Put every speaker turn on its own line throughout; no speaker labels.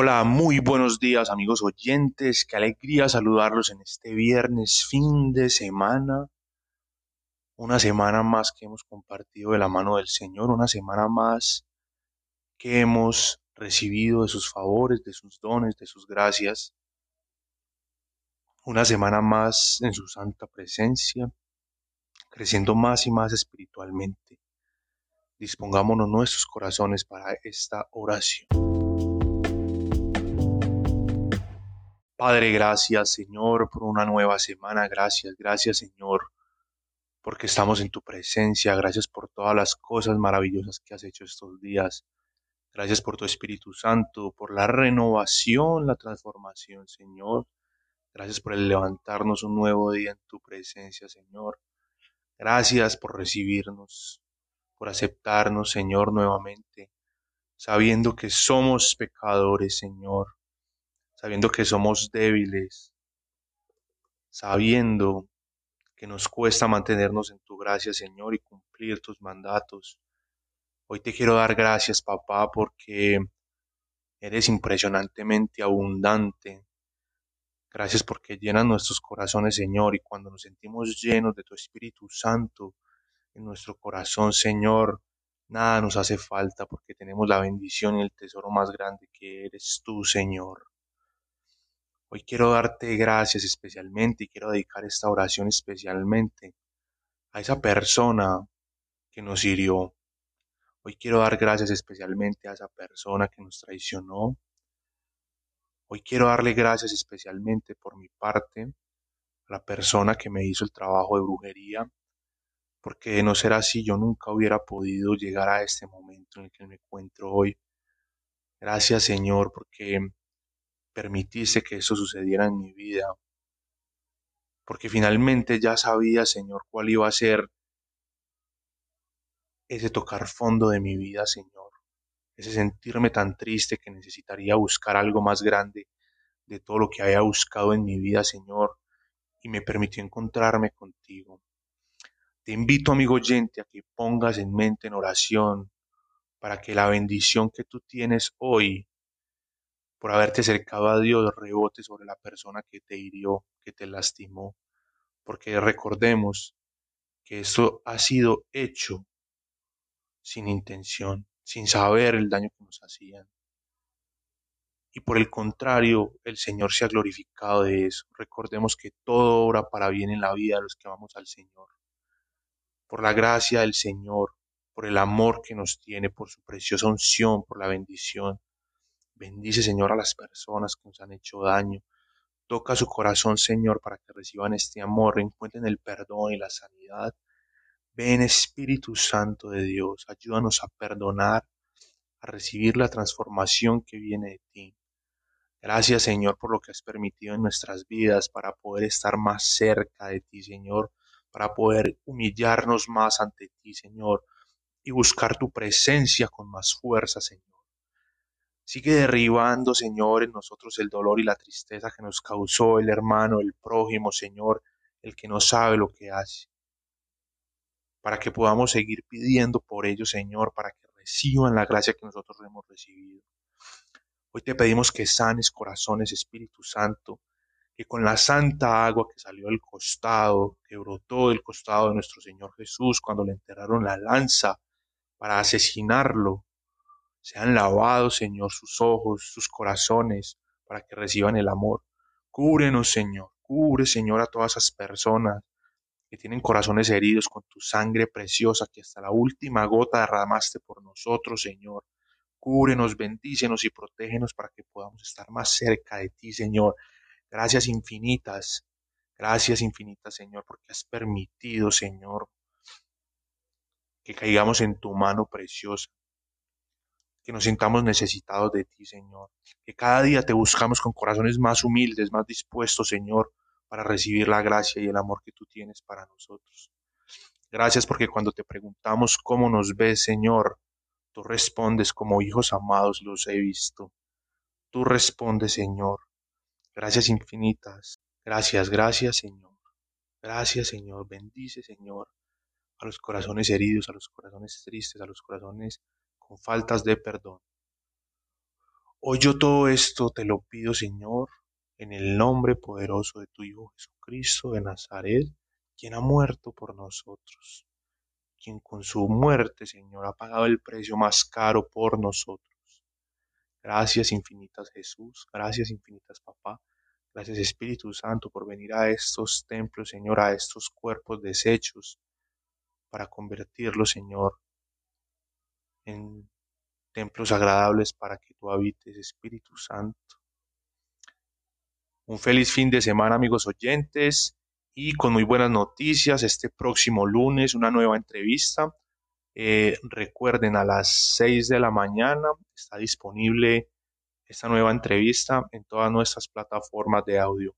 Hola, muy buenos días amigos oyentes, qué alegría saludarlos en este viernes fin de semana, una semana más que hemos compartido de la mano del Señor, una semana más que hemos recibido de sus favores, de sus dones, de sus gracias, una semana más en su santa presencia, creciendo más y más espiritualmente. Dispongámonos nuestros corazones para esta oración. Padre, gracias Señor por una nueva semana, gracias, gracias Señor, porque estamos en tu presencia, gracias por todas las cosas maravillosas que has hecho estos días, gracias por tu Espíritu Santo, por la renovación, la transformación, Señor, gracias por el levantarnos un nuevo día en tu presencia, Señor, gracias por recibirnos, por aceptarnos, Señor, nuevamente, sabiendo que somos pecadores, Señor sabiendo que somos débiles, sabiendo que nos cuesta mantenernos en tu gracia, Señor, y cumplir tus mandatos. Hoy te quiero dar gracias, papá, porque eres impresionantemente abundante. Gracias porque llenas nuestros corazones, Señor, y cuando nos sentimos llenos de tu Espíritu Santo en nuestro corazón, Señor, nada nos hace falta porque tenemos la bendición y el tesoro más grande que eres tú, Señor. Hoy quiero darte gracias especialmente y quiero dedicar esta oración especialmente a esa persona que nos hirió. Hoy quiero dar gracias especialmente a esa persona que nos traicionó. Hoy quiero darle gracias especialmente por mi parte a la persona que me hizo el trabajo de brujería, porque de no ser así yo nunca hubiera podido llegar a este momento en el que me encuentro hoy. Gracias Señor, porque permitiste que eso sucediera en mi vida, porque finalmente ya sabía, Señor, cuál iba a ser ese tocar fondo de mi vida, Señor, ese sentirme tan triste que necesitaría buscar algo más grande de todo lo que había buscado en mi vida, Señor, y me permitió encontrarme contigo. Te invito, amigo oyente, a que pongas en mente en oración para que la bendición que tú tienes hoy por haberte acercado a Dios rebote sobre la persona que te hirió, que te lastimó, porque recordemos que esto ha sido hecho sin intención, sin saber el daño que nos hacían. Y por el contrario, el Señor se ha glorificado de eso. Recordemos que todo obra para bien en la vida de los que vamos al Señor. Por la gracia del Señor, por el amor que nos tiene, por su preciosa unción, por la bendición, Bendice, Señor, a las personas que nos han hecho daño. Toca su corazón, Señor, para que reciban este amor, encuentren el perdón y la sanidad. Ven, Espíritu Santo de Dios, ayúdanos a perdonar, a recibir la transformación que viene de ti. Gracias, Señor, por lo que has permitido en nuestras vidas para poder estar más cerca de ti, Señor, para poder humillarnos más ante ti, Señor, y buscar tu presencia con más fuerza, Señor. Sigue derribando, Señor, en nosotros el dolor y la tristeza que nos causó el hermano, el prójimo, Señor, el que no sabe lo que hace. Para que podamos seguir pidiendo por ellos, Señor, para que reciban la gracia que nosotros hemos recibido. Hoy te pedimos que sanes corazones, Espíritu Santo, que con la santa agua que salió del costado, que brotó del costado de nuestro Señor Jesús cuando le enterraron la lanza para asesinarlo, sean lavados, Señor, sus ojos, sus corazones, para que reciban el amor. Cúbrenos, Señor, cubre, Señor, a todas esas personas que tienen corazones heridos con tu sangre preciosa que hasta la última gota derramaste por nosotros, Señor. Cúbrenos, bendícenos y protégenos para que podamos estar más cerca de ti, Señor. Gracias infinitas, gracias infinitas, Señor, porque has permitido, Señor, que caigamos en tu mano preciosa que nos sintamos necesitados de ti, Señor. Que cada día te buscamos con corazones más humildes, más dispuestos, Señor, para recibir la gracia y el amor que tú tienes para nosotros. Gracias porque cuando te preguntamos cómo nos ves, Señor, tú respondes como hijos amados los he visto. Tú respondes, Señor. Gracias infinitas. Gracias, gracias, Señor. Gracias, Señor. Bendice, Señor, a los corazones heridos, a los corazones tristes, a los corazones con faltas de perdón. Hoy yo todo esto te lo pido, Señor, en el nombre poderoso de tu Hijo Jesucristo de Nazaret, quien ha muerto por nosotros, quien con su muerte, Señor, ha pagado el precio más caro por nosotros. Gracias infinitas Jesús, gracias infinitas Papá, gracias Espíritu Santo por venir a estos templos, Señor, a estos cuerpos deshechos, para convertirlos, Señor, en templos agradables para que tú habites, Espíritu Santo. Un feliz fin de semana, amigos oyentes, y con muy buenas noticias. Este próximo lunes, una nueva entrevista. Eh, recuerden, a las 6 de la mañana está disponible esta nueva entrevista en todas nuestras plataformas de audio.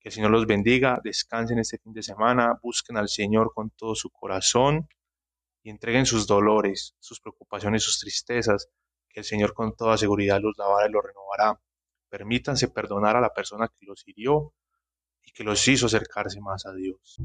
Que el Señor los bendiga, descansen este fin de semana, busquen al Señor con todo su corazón y entreguen sus dolores, sus preocupaciones, sus tristezas, que el Señor con toda seguridad los lavará y los renovará. Permítanse perdonar a la persona que los hirió y que los hizo acercarse más a Dios.